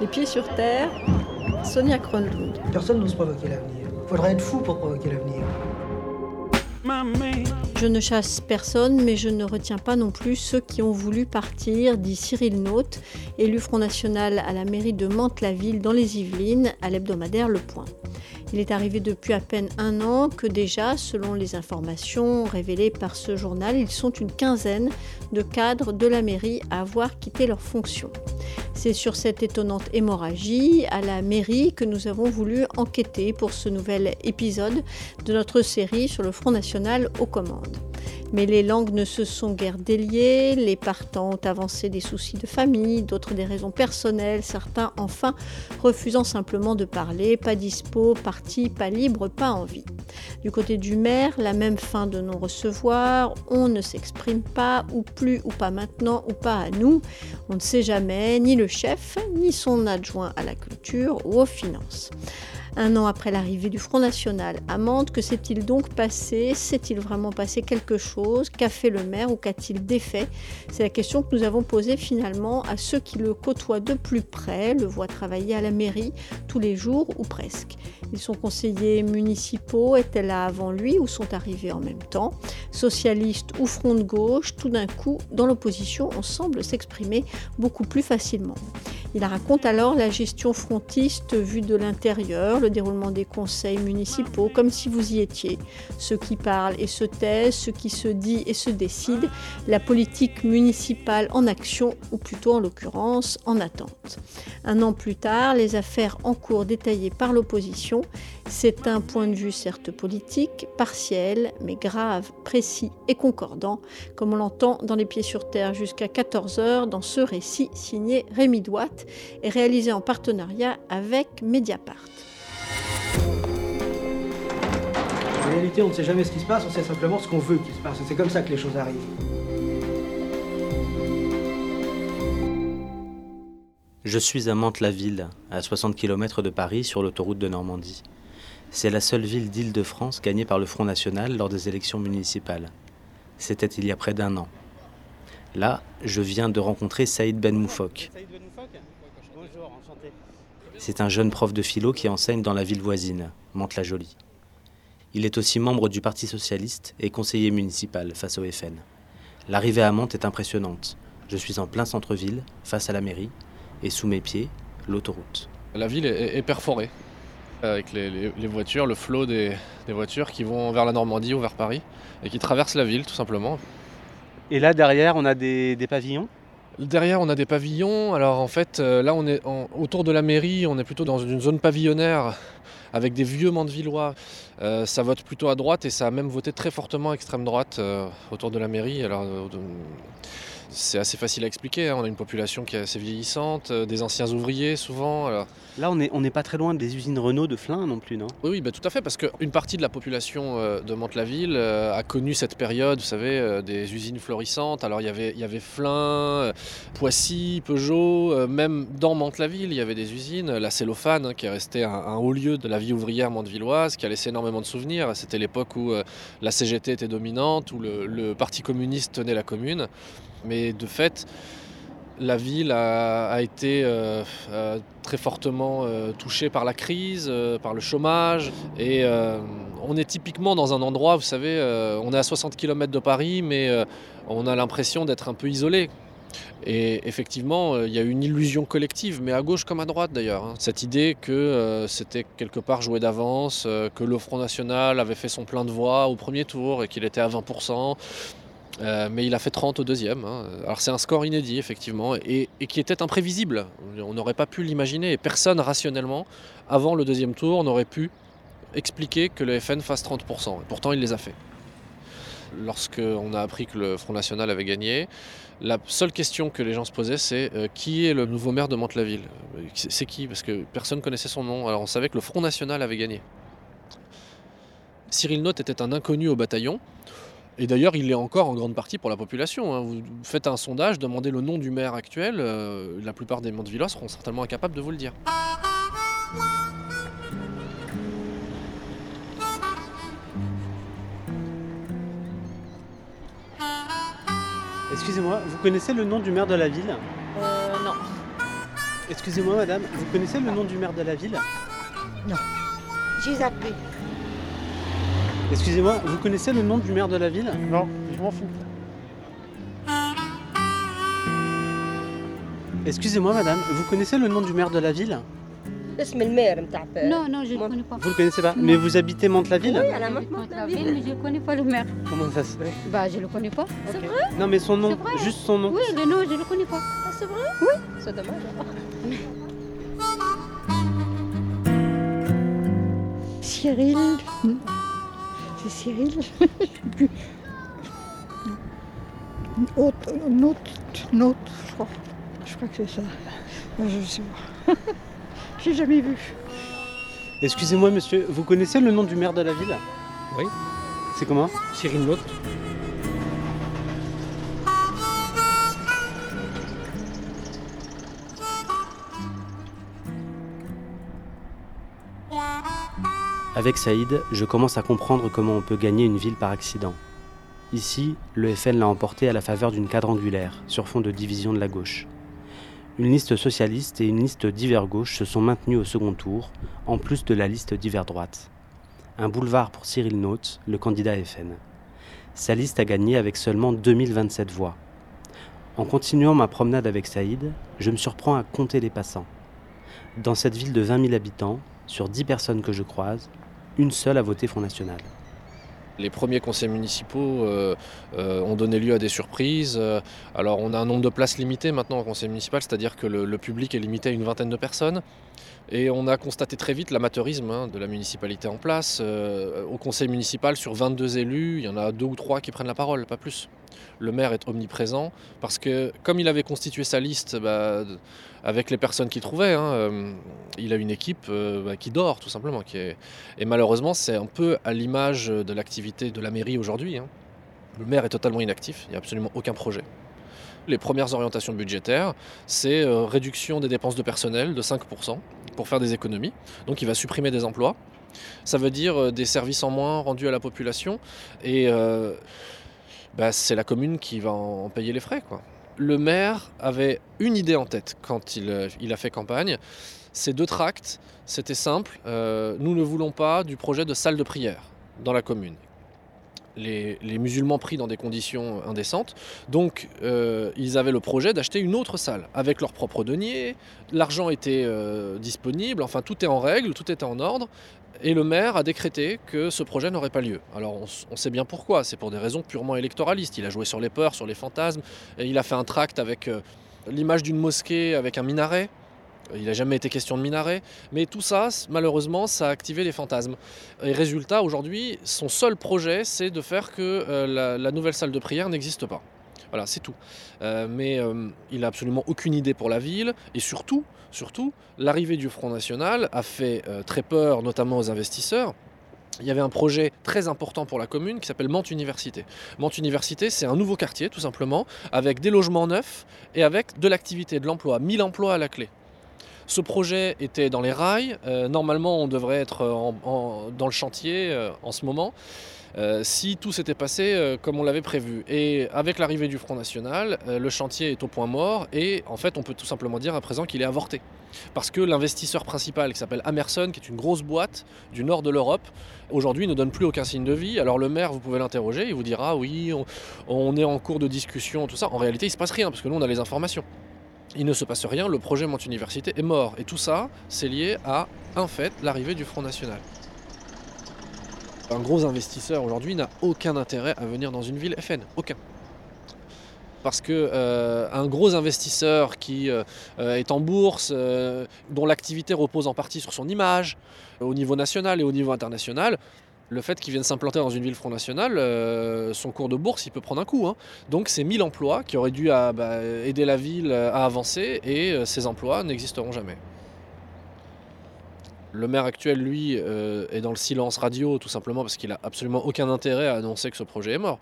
Les pieds sur terre, Sonia Kronlund. Personne n'ose provoquer l'avenir. Faudrait être fou pour provoquer l'avenir. Je ne chasse personne, mais je ne retiens pas non plus ceux qui ont voulu partir, dit Cyril Naute, élu Front National à la mairie de Mantes-la-Ville dans les Yvelines, à l'hebdomadaire Le Point. Il est arrivé depuis à peine un an que déjà, selon les informations révélées par ce journal, ils sont une quinzaine de cadres de la mairie à avoir quitté leurs fonctions. C'est sur cette étonnante hémorragie à la mairie que nous avons voulu enquêter pour ce nouvel épisode de notre série sur le Front National aux commandes. Mais les langues ne se sont guère déliées, les partants ont avancé des soucis de famille, d'autres des raisons personnelles, certains enfin refusant simplement de parler, pas dispo, parti, pas libre, pas envie. Du côté du maire, la même fin de non-recevoir, on ne s'exprime pas, ou plus, ou pas maintenant, ou pas à nous. On ne sait jamais, ni le chef, ni son adjoint à la culture ou aux finances. Un an après l'arrivée du Front National à Mantes, que s'est-il donc passé? S'est-il vraiment passé quelque chose? Qu'a fait le maire ou qu'a-t-il défait? C'est la question que nous avons posée finalement à ceux qui le côtoient de plus près, le voient travailler à la mairie tous les jours ou presque. Ils sont conseillers municipaux, étaient là avant lui ou sont arrivés en même temps? Socialistes ou front de gauche, tout d'un coup, dans l'opposition, on semble s'exprimer beaucoup plus facilement. Il raconte alors la gestion frontiste vue de l'intérieur, le déroulement des conseils municipaux, comme si vous y étiez. Ceux qui parlent et se taisent, ceux qui se disent et se décident, la politique municipale en action, ou plutôt en l'occurrence en attente. Un an plus tard, les affaires en cours détaillées par l'opposition, c'est un point de vue certes politique, partiel, mais grave, précis et concordant, comme on l'entend dans Les Pieds sur Terre jusqu'à 14h dans ce récit signé Rémi Douat et réalisé en partenariat avec Mediapart. Réalité, on ne sait jamais ce qui se passe, on sait simplement ce qu'on veut qu'il se passe. Et c'est comme ça que les choses arrivent. Je suis à Mantes-la-Ville, à 60 km de Paris, sur l'autoroute de Normandie. C'est la seule ville d'Île-de-France gagnée par le Front National lors des élections municipales. C'était il y a près d'un an. Là, je viens de rencontrer Saïd Ben Moufok. C'est un jeune prof de philo qui enseigne dans la ville voisine, Mantes-la-Jolie. Il est aussi membre du Parti socialiste et conseiller municipal face au FN. L'arrivée à Mantes est impressionnante. Je suis en plein centre-ville, face à la mairie, et sous mes pieds, l'autoroute. La ville est, perforée avec les, voitures, le flot des, voitures qui vont vers la Normandie ou vers Paris et qui traversent la ville tout simplement. Et là derrière, on a des, pavillons? Derrière, on a des pavillons. Alors en fait, euh, là, on est autour de la mairie, on est plutôt dans une zone pavillonnaire avec des vieux Mandevillois. Euh, ça vote plutôt à droite et ça a même voté très fortement extrême droite euh, autour de la mairie. Alors, c'est assez facile à expliquer. Hein. On a une population qui est assez vieillissante, euh, des anciens ouvriers souvent. Là, on n'est on pas très loin des usines Renault de Flins non plus, non? Oui, oui bah, tout à fait, parce qu'une partie de la population euh, de Mantes-la-Ville euh, a connu cette période, vous savez, des usines florissantes. Alors, il y avait, il y avait Flins, Poissy, Peugeot, même dans Mantes-la-Ville, il y avait des usines. La cellophane, hein, qui est restée un, haut lieu de la vie ouvrière mantevilloise, qui a laissé énormément de souvenirs. C'était l'époque où la CGT était dominante, où le, le Parti communiste tenait la commune. Mais de fait, la ville a, été euh, euh, très fortement euh, touchée par la crise, par le chômage. Et on est typiquement dans un endroit, vous savez, on est à 60 km de Paris, mais on a l'impression d'être un peu isolé. Et effectivement, il y a une illusion collective, mais à gauche comme à droite d'ailleurs. Hein. Cette idée que c'était quelque part joué d'avance, que le Front National avait fait son plein de voix au premier tour et qu'il était à 20%. Euh, mais il a fait 30 au deuxième. Hein. Alors c'est un score inédit effectivement et, qui était imprévisible. On n'aurait pas pu l'imaginer et personne rationnellement, avant le deuxième tour, n'aurait pu expliquer que le FN fasse 30%. Et pourtant il les a fait. Lorsqu'on a appris que le Front National avait gagné, la seule question que les gens se posaient c'est euh, qui est le nouveau maire de Mantes-la-Ville? C'est qui? Parce que personne ne connaissait son nom. Alors on savait que le Front National avait gagné. Cyril Note était un inconnu au bataillon. Et d'ailleurs, il est encore en grande partie pour la population. Hein. Vous faites un sondage, demandez le nom du maire actuel, euh, la plupart des Montevillois seront certainement incapables de vous le dire. Excusez-moi, vous connaissez le nom du maire de la ville? Euh, non. Excusez-moi madame, vous connaissez le nom du maire de la ville? J'ai appelé. Excusez-moi, vous connaissez le nom du maire de la ville? Non, je m'en fous. Excusez-moi madame, vous connaissez le nom du maire de la ville? Non, non, je ne le connais pas. Vous ne le connaissez pas Mais vous habitez Mantes-la-Ville? Oui, à la Mantes-la-Ville, mais je ne connais pas le maire. Comment ça se fait? Bah, je ne le connais pas. C'est vrai? Non, mais son nom, juste son nom. Oui, le nom, je ne le connais pas. Ah, c'est vrai? Oui. C'est dommage. Hein. Cyril c'est Cyril. Autre, une autre, une autre, je crois. Je crois que c'est ça. Je sais pas. J'ai jamais vu. Excusez-moi monsieur, vous connaissez le nom du maire de la ville? Oui. C'est comment? Cyril Lotte. Avec Saïd, je commence à comprendre comment on peut gagner une ville par accident. Ici, le FN l'a emporté à la faveur d'une quadrangulaire, sur fond de division de la gauche. Une liste socialiste et une liste d'hiver gauche se sont maintenues au second tour, en plus de la liste d'hiver droite. Un boulevard pour Cyril Naute, le candidat FN. Sa liste a gagné avec seulement 2027 voix. En continuant ma promenade avec Saïd, je me surprends à compter les passants. Dans cette ville de 20 000 habitants, sur 10 personnes que je croise, une seule a voté Front National. Les premiers conseils municipaux euh, euh, ont donné lieu à des surprises. Euh, alors on a un nombre de places limité maintenant au conseil municipal, c'est-à-dire que le, le public est limité à une vingtaine de personnes. Et on a constaté très vite l'amateurisme hein, de la municipalité en place. Euh, au conseil municipal, sur 22 élus, il y en a deux ou trois qui prennent la parole, pas plus. Le maire est omniprésent parce que comme il avait constitué sa liste bah, avec les personnes qu'il trouvait, hein, euh, il a une équipe euh, bah, qui dort tout simplement. Et malheureusement, c'est un peu à l'image de l'activité de la mairie aujourd'hui. hein. Le maire est totalement inactif, il n'y a absolument aucun projet. Les premières orientations budgétaires, c'est euh, réduction des dépenses de personnel de 5% pour faire des économies. Donc il va supprimer des emplois. Ça veut dire euh, des services en moins rendus à la population. Et euh, bah, c'est la commune qui va en payer les frais. Le maire avait une idée en tête quand il, a fait campagne. Ces deux tracts, c'était simple. nous ne voulons pas du projet de salle de prière dans la commune. Les, musulmans pris dans des conditions indécentes. Donc, euh, ils avaient le projet d'acheter une autre salle avec leur propre denier. L'argent était euh, disponible. Enfin, tout est en règle, tout était en ordre. Et le maire a décrété que ce projet n'aurait pas lieu. Alors on sait bien pourquoi, c'est pour des raisons purement électoralistes. Il a joué sur les peurs, sur les fantasmes, et il a fait un tract avec euh, l'image d'une mosquée avec un minaret. Il n'a jamais été question de minaret, mais tout ça, malheureusement, ça a activé les fantasmes. Et résultat, aujourd'hui, son seul projet, c'est de faire que euh, la, nouvelle salle de prière n'existe pas. Voilà, c'est tout. Euh, mais euh, il n'a absolument aucune idée pour la ville, et surtout, surtout, l'arrivée du Front National a fait très peur, notamment aux investisseurs. Il y avait un projet très important pour la commune qui s'appelle Mantes Université. Mantes Université, c'est un nouveau quartier, tout simplement, avec des logements neufs et avec de l'activité, de l'emploi, 1000 emplois à la clé. Ce projet était dans les rails. Euh, normalement, on devrait être en- dans le chantier euh, en ce moment. euh, si tout s'était passé euh, comme on l'avait prévu. Et avec l'arrivée du Front National, euh, le chantier est au point mort et en fait on peut tout simplement dire à présent qu'il est avorté. Parce que l'investisseur principal qui s'appelle Amerson, qui est une grosse boîte du nord de l'Europe, aujourd'hui ne donne plus aucun signe de vie. Alors le maire, vous pouvez l'interroger, il vous dira oui, on, on est en cours de discussion, tout ça. En réalité, il ne se passe rien parce que nous on a les informations. Il ne se passe rien, le projet Monte Université est mort. Et tout ça, c'est lié à un fait, l'arrivée du Front National. Un gros investisseur aujourd'hui n'a aucun intérêt à venir dans une ville FN, aucun. Parce que euh, un gros investisseur qui euh, est en bourse, euh, dont l'activité repose en partie sur son image, au niveau national et au niveau international, le fait qu'il vienne s'implanter dans une ville Front National, euh, son cours de bourse, il peut prendre un coup. hein. Donc c'est 1000 emplois qui auraient dû à, bah, aider la ville à avancer et euh, ces emplois n'existeront jamais. Le maire actuel, lui, euh, est dans le silence radio, tout simplement parce qu'il n'a absolument aucun intérêt à annoncer que ce projet est mort.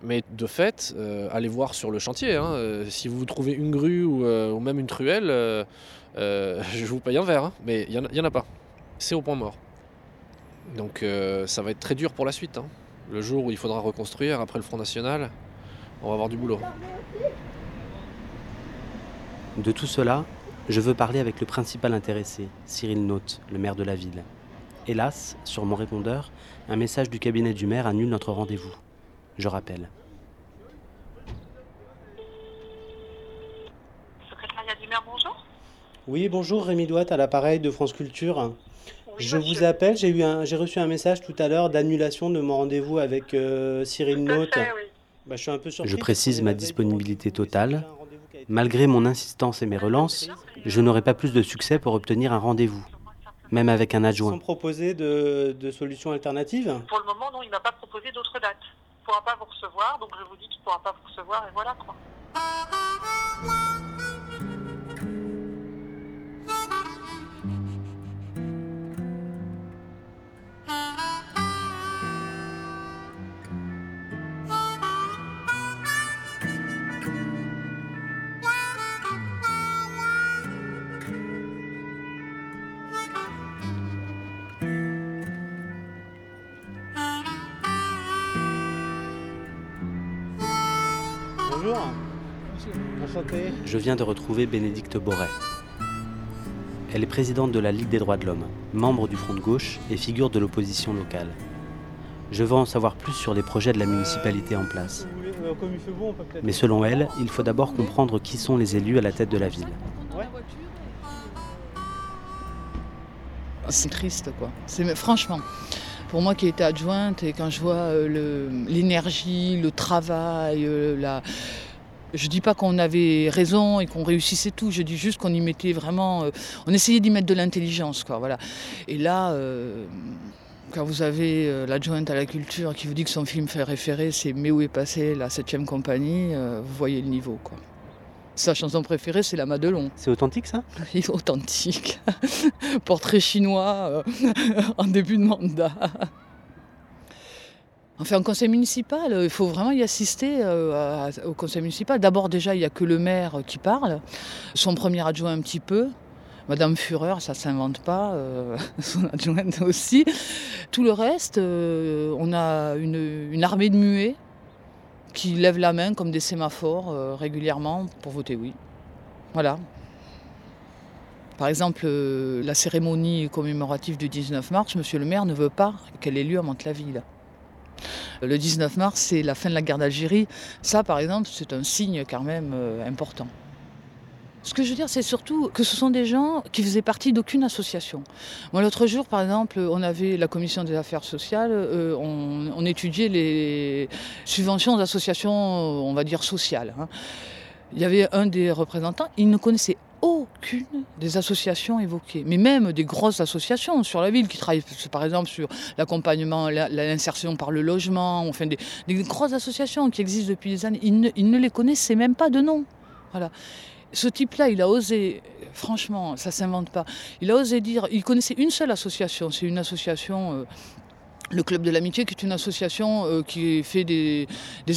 Mais de fait, allez voir sur le chantier. hein, si vous trouvez une grue ou, même une truelle, je vous paye un verre. hein, mais il n'y en, a pas. C'est au point mort. Donc euh, ça va être très dur pour la suite. hein. Le jour où il faudra reconstruire après le Front National, on va avoir du boulot. De tout cela, Je veux parler avec le principal intéressé, Cyril Naute, le maire de la ville. Hélas, sur mon répondeur, un message du cabinet du maire annule notre rendez-vous. Je rappelle. Secrétariat du maire, bonjour. Oui, bonjour, Rémi Douat à l'appareil de France Culture. Oui, Je monsieur. vous appelle, j'ai eu un, j'ai reçu un message tout à l'heure d'annulation de mon rendez-vous avec euh, Cyril oui. Bah, je suis un peu surpris Je parce précise ma disponibilité totale. Malgré mon insistance et mes relances, je n'aurai pas plus de succès pour obtenir un rendez-vous, même avec un adjoint. sont proposés de, de solutions alternatives? Pour le moment, non, il m'a pas proposé d'autres dates. Il ne pourra pas vous recevoir, donc je vous dis qu'il ne pourra pas vous recevoir, et voilà quoi. Je viens de retrouver Bénédicte Borret. Elle est présidente de la Ligue des droits de l'homme, membre du Front de gauche et figure de l'opposition locale. Je veux en savoir plus sur les projets de la municipalité en place. Euh, Mais selon elle, il faut d'abord comprendre qui sont les élus à la tête de la ville. C'est triste, quoi. C'est franchement. Pour moi qui ai été adjointe et quand je vois euh, le- l'énergie, le, travail, euh, la... je dis pas qu'on avait raison et qu'on réussissait tout. Je dis juste qu'on y mettait vraiment, euh, on essayait d'y mettre de l'intelligence, quoi. Voilà. Et là, euh, quand vous avez euh, l'adjointe à la culture qui vous dit que son film fait référer, c'est Mais où est passée la septième compagnie, vous voyez le niveau, quoi. Sa chanson préférée, c'est la Madelon. C'est authentique ça? Est authentique. Portrait chinois en début de mandat. Enfin, en conseil municipal, euh, il faut vraiment y assister euh, au conseil municipal. D'abord, déjà, il n'y a que le maire qui parle, son premier adjoint un petit peu. Madame Fureur, ça ne s'invente pas, euh, son adjointe aussi. Tout le reste, on a une, armée de muets qui lèvent la main comme des sémaphores régulièrement pour voter oui. Voilà. Par exemple, la cérémonie commémorative du 19 mars, Monsieur le maire ne veut pas qu'elle ait lieu à Mantes-la-Ville. Le 19 mars, c'est la fin de la guerre d'Algérie. Ça, par exemple, c'est un signe quand même euh, important. Ce que je veux dire, c'est surtout que ce sont des gens qui faisaient partie d'aucune association. Moi, l'autre jour, par exemple, on avait la commission des affaires sociales, euh, on, étudiait les subventions aux associations, on va dire, sociales. hein. Il y avait un des représentants, il ne connaissait aucune des associations évoquées, mais même des grosses associations sur la ville qui travaillent par exemple sur l'accompagnement, la- l'insertion par le logement, enfin des, des grosses associations qui existent depuis des années. Il ne, les connaissait même pas de nom. Voilà. Ce type-là, il a osé, franchement, ça s'invente pas, il a osé dire, il connaissait une seule association, c'est une association, euh, le Club de l'Amitié, qui est une association euh, qui fait des,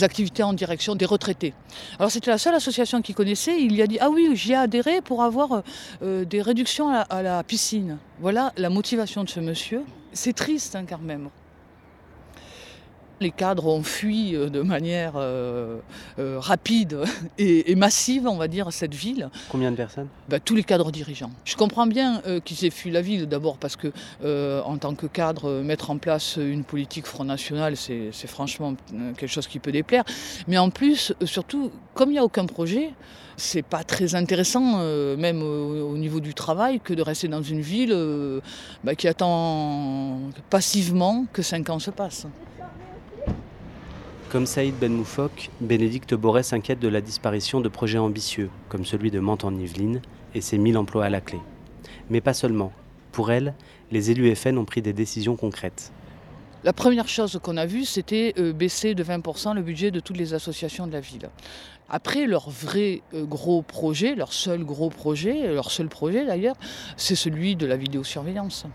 activités en direction des retraités. Alors c'était la seule association qu'il connaissait, il y a dit, ah oui, j'y ai adhéré pour avoir euh, des réductions à la, à la piscine. Voilà la motivation de ce monsieur. C'est triste hein, quand même. Les cadres ont fui euh, de manière euh, euh, rapide et, et massive, on va dire, cette ville. Combien de personnes? Bah, tous les cadres dirigeants. Je comprends bien euh, qu'ils aient fui la ville, d'abord parce que, en tant que cadre, mettre en place une politique Front National, c'est franchement quelque chose qui peut déplaire. Mais en plus, surtout, comme il n'y a aucun projet, c'est pas très intéressant, même au, au niveau du travail, que de rester dans une ville bah, qui attend passivement que cinq ans se passent. Comme Saïd Ben Moufok, Bénédicte Borret s'inquiète de la disparition de projets ambitieux, comme celui de Mantes en Yvelines et ses 1000 emplois à la clé. Mais pas seulement. Pour elle, les élus FN ont pris des décisions concrètes. La première chose qu'on a vue, c'était euh, baisser de 20% le budget de toutes les associations de la ville. Après, leur vrai euh, gros projet, leur seul gros projet, leur seul projet d'ailleurs, c'est celui de la vidéosurveillance.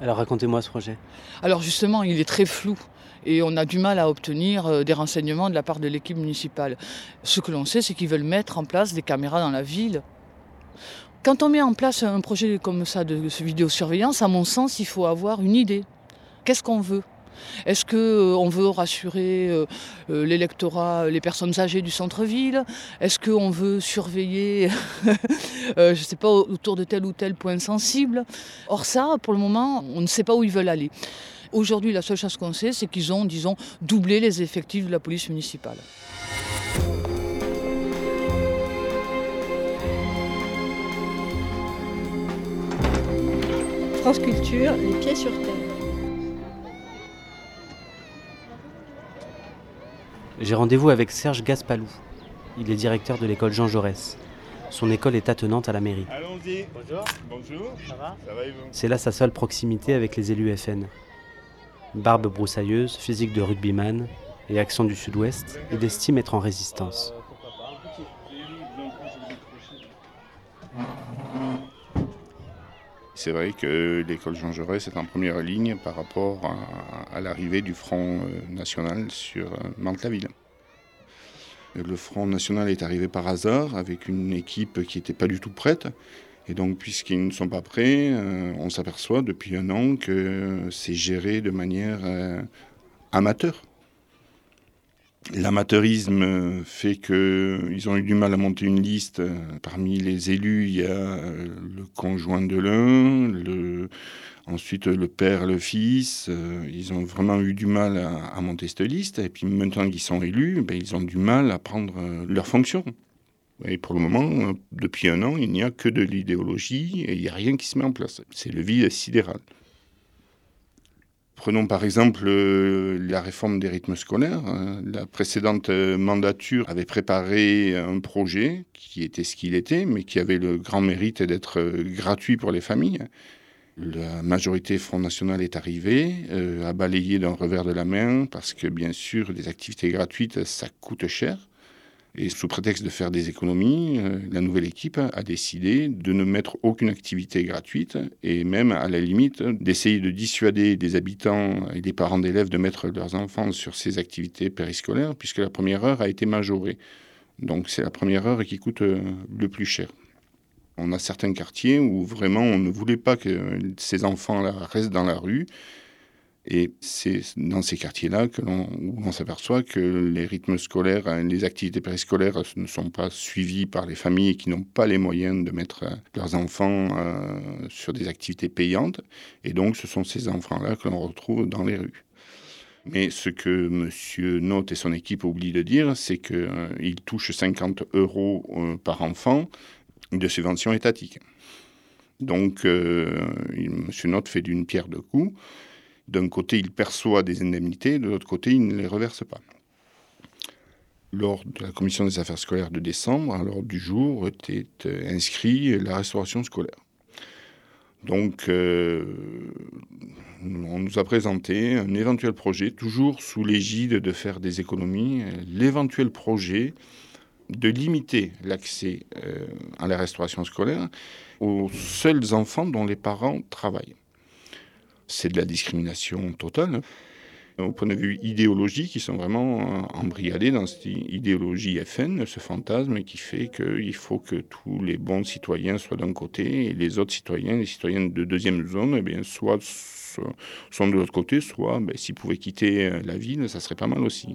Alors racontez-moi ce projet. Alors justement, il est très flou et on a du mal à obtenir euh, des renseignements de la part de l'équipe municipale. Ce que l'on sait, c'est qu'ils veulent mettre en place des caméras dans la ville. Quand on met en place un projet comme ça de vidéosurveillance, à mon sens, il faut avoir une idée. Qu'est-ce qu'on veut? Est-ce qu'on veut rassurer euh, euh, l'électorat, les personnes âgées du centre-ville? Est-ce qu'on veut surveiller, euh, je ne sais pas, autour de tel ou tel point sensible? Or ça, pour le moment, on ne sait pas où ils veulent aller. Aujourd'hui, la seule chose qu'on sait, c'est qu'ils ont, disons, doublé les effectifs de la police municipale. France Culture, les pieds sur terre. J'ai rendez-vous avec Serge Gaspalou. Il est directeur de l'école Jean Jaurès. Son école est attenante à la mairie. Allons-y. Bonjour. Bonjour. Ça va Ça va C'est là sa seule proximité avec les élus FN. Barbe broussailleuse, physique de rugbyman et accent du sud-ouest, il estime être en résistance. C'est vrai que l'école Jean Jaurès est en première ligne par rapport à, l'arrivée du Front euh, National sur euh, Mantes-la-Ville. Le Front National est arrivé par hasard avec une équipe qui n'était pas du tout prête. Et donc, puisqu'ils ne sont pas prêts, euh, on s'aperçoit depuis un an que c'est géré de manière euh, amateur. L'amateurisme fait qu'ils ont eu du mal à monter une liste. Parmi les élus, il y a euh, le conjoint de l'un, ensuite le père, le fils. Euh, Ils ont vraiment eu du mal à, monter cette liste. Et puis maintenant qu'ils sont élus, ben, ils ont du mal à prendre euh, leurs fonctions. Et pour le moment, depuis un an, il n'y a que de l'idéologie et il n'y a rien qui se met en place. C'est le vide sidéral. Prenons par exemple euh, la réforme des rythmes scolaires. Euh, La précédente euh, mandature avait préparé un projet qui était ce qu'il était, mais qui avait le grand mérite d'être euh, gratuit pour les familles. La majorité Front National est arrivée, a balayé d'un revers de la main, parce que bien sûr, des activités gratuites, ça coûte cher. Et sous prétexte de faire des économies, euh, la nouvelle équipe a décidé de ne mettre aucune activité gratuite et même à la limite d'essayer de dissuader des habitants et des parents d'élèves de mettre leurs enfants sur ces activités périscolaires puisque la première heure a été majorée. Donc c'est la première heure qui coûte euh, le plus cher. On a certains quartiers où vraiment on ne voulait pas que ces enfants-là restent dans la rue et c'est dans ces quartiers-là que l'on, s'aperçoit que les rythmes scolaires, euh, les activités périscolaires ne sont pas suivies par les familles qui n'ont pas les moyens de mettre euh, leurs enfants euh, sur des activités payantes. Et donc, ce sont ces enfants-là que l'on retrouve dans les rues. Mais ce que M. Note et son équipe oublient de dire, c'est qu'ils touchent 50 euros euh, par enfant de subvention étatique. Donc, euh, M. Note fait d'une pierre deux coups. D'un côté, il perçoit des indemnités, de l'autre côté, il ne les reverse pas. Lors de la commission des affaires scolaires de décembre, à l'ordre du jour, était euh, inscrit la restauration scolaire. Donc, euh, on nous a présenté un éventuel projet, toujours sous l'égide de faire des économies, euh, l'éventuel projet de limiter l'accès à la restauration scolaire aux seuls enfants dont les parents travaillent. C'est de la discrimination totale. Au point de vue idéologique, ils sont vraiment euh, embrigadés dans cette idéologie FN, ce fantasme qui fait qu'il faut que tous les bons citoyens soient d'un côté et les autres citoyens, les citoyens de deuxième zone, eh bien, soit sont de l'autre côté, soit ben, s'ils pouvaient quitter euh, la ville, ça serait pas mal aussi.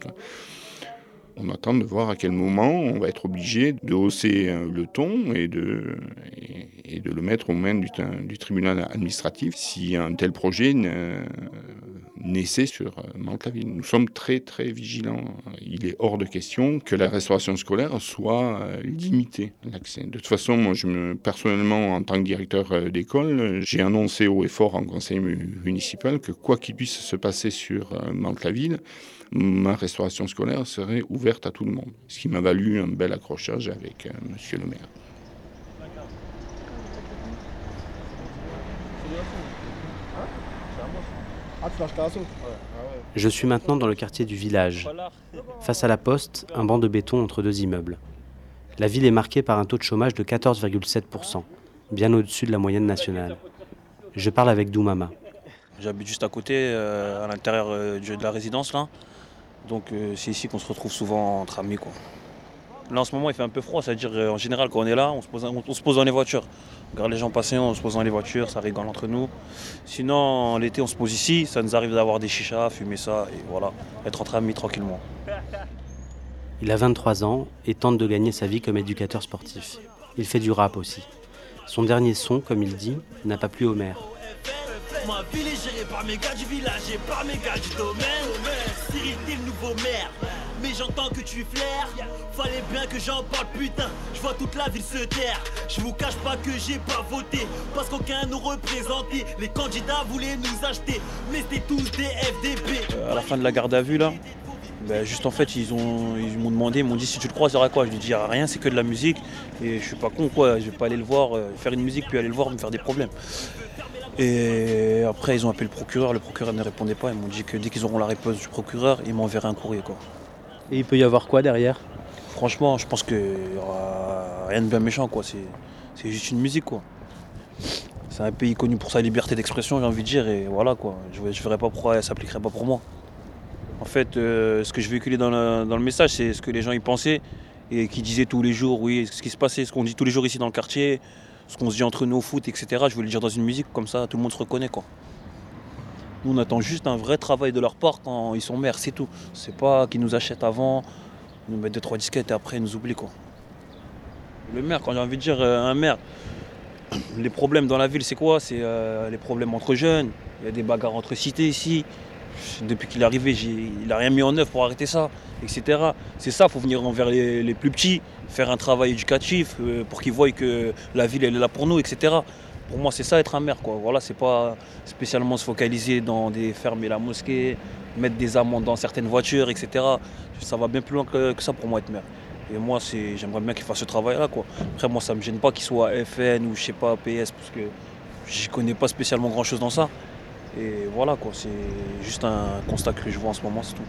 On attend de voir à quel moment on va être obligé de hausser euh, le ton et de, et, de le mettre aux mains du, tribunal administratif si un tel projet naissait sur Mantes-la-Ville. Nous sommes très très vigilants. Il est hors de question que la restauration scolaire soit euh, limitée l'accès. De toute façon, moi, je me, personnellement, en tant que directeur euh, d'école, j'ai annoncé haut et fort en conseil municipal que quoi qu'il puisse se passer sur Mantes-la-Ville, ma restauration scolaire serait ouverte à tout le monde. Ce qui m'a valu un bel accrochage avec euh, monsieur le maire. Je suis maintenant dans le quartier du village. Face à la poste, un banc de béton entre deux immeubles. La ville est marquée par un taux de chômage de 14,7%, bien au-dessus de la moyenne nationale. Je parle avec Doumama. J'habite juste à côté, euh, à l'intérieur euh, de la résidence là. Donc euh, c'est ici qu'on se retrouve souvent entre amis. Quoi. Là en ce moment il fait un peu froid, c'est-à-dire euh, en général quand on est là, on se pose, on, on se pose dans les voitures. On regarde les gens passer, on se pose dans les voitures, ça rigole entre nous. Sinon l'été on se pose ici, ça nous arrive d'avoir des chichas, fumer ça et voilà, être entre amis tranquillement. Il a 23 ans et tente de gagner sa vie comme éducateur sportif. Il fait du rap aussi. Son dernier son, comme il dit, n'a pas plu au maire. Ma ville est gérée par mes gars du village et par mes gars du domaine. Cyril, t'es le nouveau maire. Mais j'entends que tu flaires. Fallait bien que j'en parle, putain. Je vois toute la ville se taire. Je vous cache pas que j'ai pas voté. Parce qu'aucun nous représentait. Les candidats voulaient nous acheter. Mais c'était tous des FDP. Euh, à la fin de la garde à vue là, ben, juste en fait ils ont ils m'ont demandé, ils m'ont dit si tu le crois, il y aura quoi? Je lui ai dit rien, c'est que de la musique et je suis pas con quoi, je vais pas aller le voir, euh, faire une musique puis aller le voir me faire des problèmes. Et après ils ont appelé le procureur, le procureur ne répondait pas, ils m'ont dit que dès qu'ils auront la réponse du procureur, ils m'enverraient un courrier quoi. Et il peut y avoir quoi derrière? Franchement, je pense qu'il y aura rien de bien méchant quoi, c'est c'est juste une musique quoi. C'est un pays connu pour sa liberté d'expression, j'ai envie de dire, et voilà quoi. Je ne verrais pas pourquoi elle s'appliquerait pas pour moi. En fait, euh, ce que je véhiculais dans le, dans le message, c'est ce que les gens y pensaient et qui disaient tous les jours, oui, ce qui se passait, ce qu'on dit tous les jours ici dans le quartier, ce qu'on se dit entre nous au foot, etc. Je voulais le dire dans une musique, comme ça tout le monde se reconnaît quoi. Nous on attend juste un vrai travail de leur part quand ils sont maires, c'est tout. C'est pas qu'ils nous achètent avant, nous mettent deux trois disquettes et après ils nous oublient quoi. Le maire, quand j'ai envie de dire euh, un maire, les problèmes dans la ville c'est quoi? C'est euh, les problèmes entre jeunes, il y a des bagarres entre cités ici. Depuis qu'il est arrivé, il n'a rien mis en œuvre pour arrêter ça, etc. C'est ça, il faut venir envers les, les plus petits, faire un travail éducatif euh, pour qu'ils voient que la ville elle est là pour nous, etc. Pour moi, c'est ça être un maire. Quoi. Voilà, c'est pas spécialement se focaliser dans des fermer la mosquée, mettre des amendes dans certaines voitures, etc. Ça va bien plus loin que, ça pour moi être maire. Et moi, j'aimerais bien qu'il fasse ce travail-là. Quoi. Après, moi, ça me gêne pas qu'il soit FN ou je sais pas PS parce que j'y connais pas spécialement grand-chose dans ça. Et voilà, quoi, c'est juste un constat que je vois en ce moment, c'est tout.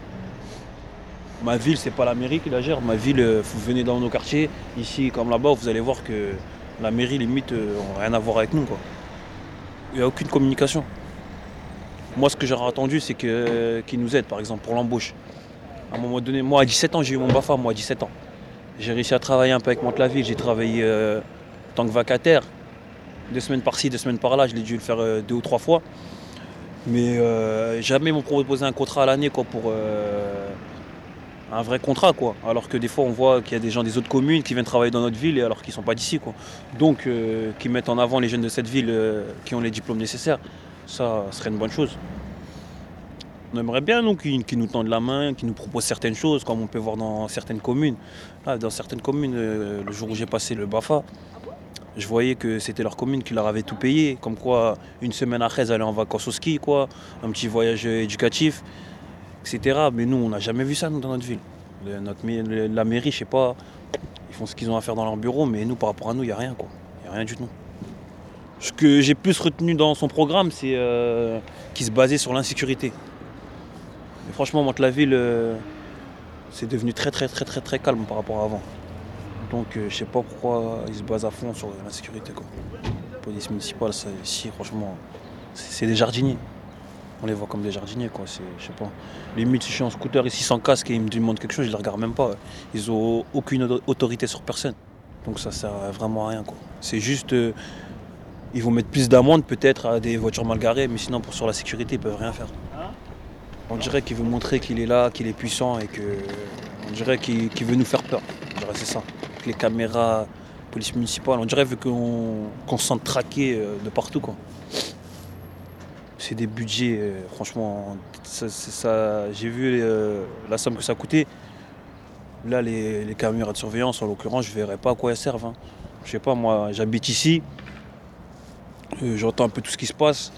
Ma ville, c'est pas la mairie qui la gère. Ma ville, euh, vous venez dans nos quartiers, ici comme là-bas, vous allez voir que la mairie, limite, euh, n'a rien à voir avec nous. Quoi. Il n'y a aucune communication. Moi, ce que j'aurais attendu, c'est que- qu'ils nous aident, par exemple, pour l'embauche. À un moment donné, moi, à 17 ans, j'ai eu mon BAFA, moi, à 17 ans. J'ai réussi à travailler un peu avec Mantes-la-Ville. J'ai travaillé euh, en tant que vacataire. Deux semaines par-ci, deux semaines par-là. Je l'ai dû le faire euh, deux ou trois fois. Mais euh, jamais ils m'ont proposé un contrat à l'année quoi, pour euh, un vrai contrat. Quoi. Alors que des fois, on voit qu'il y a des gens des autres communes qui viennent travailler dans notre ville alors qu'ils ne sont pas d'ici. Quoi. Donc, euh, qui mettent en avant les jeunes de cette ville euh, qui ont les diplômes nécessaires, ça serait une bonne chose. On aimerait bien qu'ils qu'ils nous tendent la main, qu'ils nous proposent certaines choses, comme on peut voir dans certaines communes. Là, dans certaines communes, le jour où j'ai passé le BAFA, je voyais que c'était leur commune qui leur avait tout payé, comme quoi une semaine après, ils allaient en vacances au ski, quoi, un petit voyage éducatif, etc. Mais nous, on n'a jamais vu ça nous, dans notre ville. Le- notre, la mairie, je sais pas, ils font ce qu'ils ont à faire dans leur bureau, mais nous, par rapport à nous, il n'y a rien, quoi. Il n'y a rien du tout. Ce que j'ai plus retenu dans son programme, c'est euh, qu'il se basait sur l'insécurité. Franchement, Mantes-la-Ville, euh, c'est devenu très, très, très, très, très calme par rapport à avant. Donc euh, je sais pas pourquoi ils se basent à fond sur l'insécurité. quoi. La police municipale, ça, ici, franchement, c'est des jardiniers. On les voit comme des jardiniers, quoi. Je sais pas. Limite, si je suis en scooter ici sans casque et ils me demandent quelque chose, je les regarde même pas. Ils ont aucune auto- autorité sur personne. Donc ça sert vraiment à rien. C'est juste, euh, ils vont mettre plus d'amendes peut-être à des voitures mal garées, mais sinon pour sur la sécurité, ils peuvent rien faire. On dirait qu'il veut montrer qu'il est là, qu'il est puissant et que. On dirait qu'il veut nous faire peur. On dirait c'est ça. Les caméras, police municipale, on dirait qu'on qu'on se sente traqué euh, de partout. C'est des budgets, euh, franchement, ça, j'ai vu euh, la somme que ça coûtait. Là, les, caméras de surveillance, en l'occurrence, je ne verrais pas à quoi elles servent. hein. Je sais pas, moi, j'habite ici, j'entends un peu tout ce qui se passe.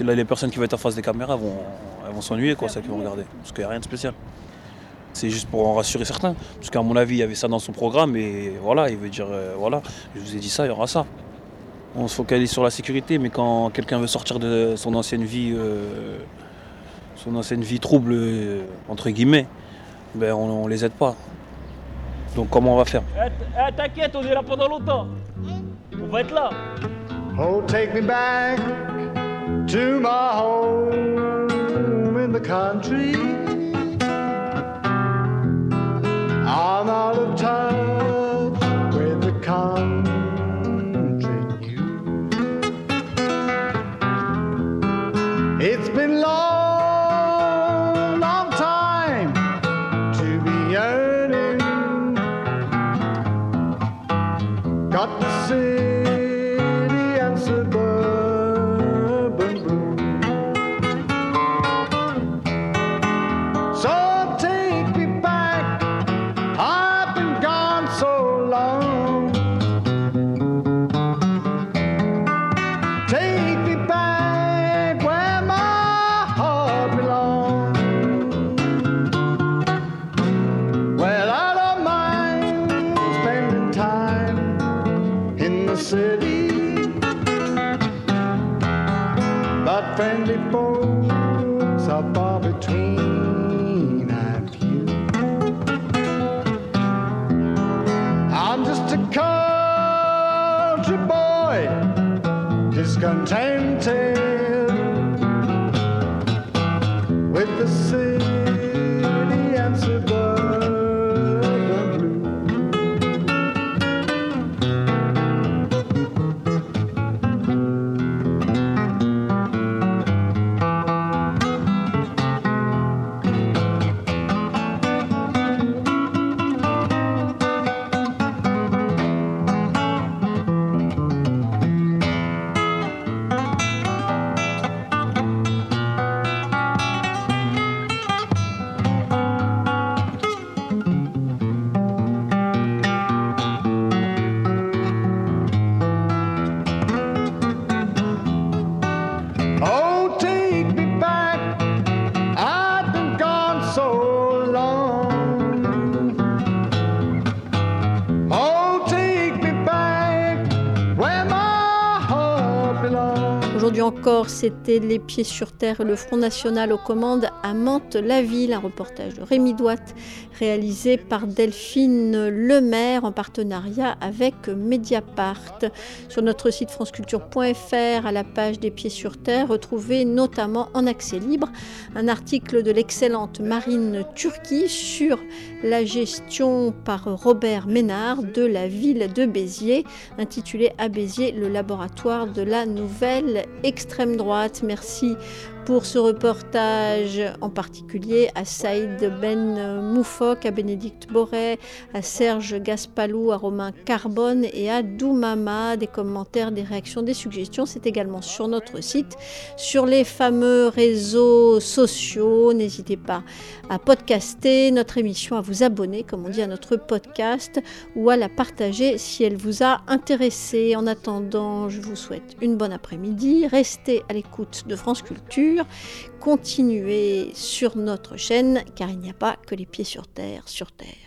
Là, les personnes qui vont être en face des caméras vont, vont s'ennuyer, quoi, celles qui vont regarder. Parce qu'il n'y a rien de spécial. C'est juste pour en rassurer certains. Parce qu'à mon avis, il y avait ça dans son programme et voilà, il veut dire, euh, voilà, je vous ai dit ça, il y aura ça. On se focalise sur la sécurité, mais quand quelqu'un veut sortir de son ancienne vie, euh, son ancienne vie trouble, euh, entre guillemets, ben on, on les aide pas. Donc comment on va faire? Eh, t'inquiète, on est là pendant longtemps. On va être là. Oh, take me back to my home in the country. Out of touch friendly folks are far between and few. I'm just a country boy, discontented encore, c'était Les Pieds sur Terre le Front National aux commandes à Mantes-la-Ville, un reportage de Rémi Douat réalisé par Delphine Lemaire en partenariat avec Mediapart. Sur notre site franceculture.fr, à la page des Pieds sur Terre, retrouvez notamment en accès libre un article de l'excellente Marine Turquie sur la gestion par Robert Ménard de la ville de Béziers, intitulé à Béziers le laboratoire de la nouvelle extrême droite. Merci pour ce reportage en particulier à Saïd Ben Moufok, à Bénédicte Boré, à Serge Gaspalou, à Romain Carbone et à Doumama. Des commentaires, des réactions, des suggestions, c'est également sur notre site, sur les fameux réseaux sociaux. N'hésitez pas à podcaster notre émission, à vous abonner, comme on dit, à notre podcast ou à la partager si elle vous a intéressé. En attendant, je vous souhaite une bonne après-midi. Restez à l'écoute de France Culture. Continuez sur notre chaîne car il n'y a pas que les pieds sur terre sur terre.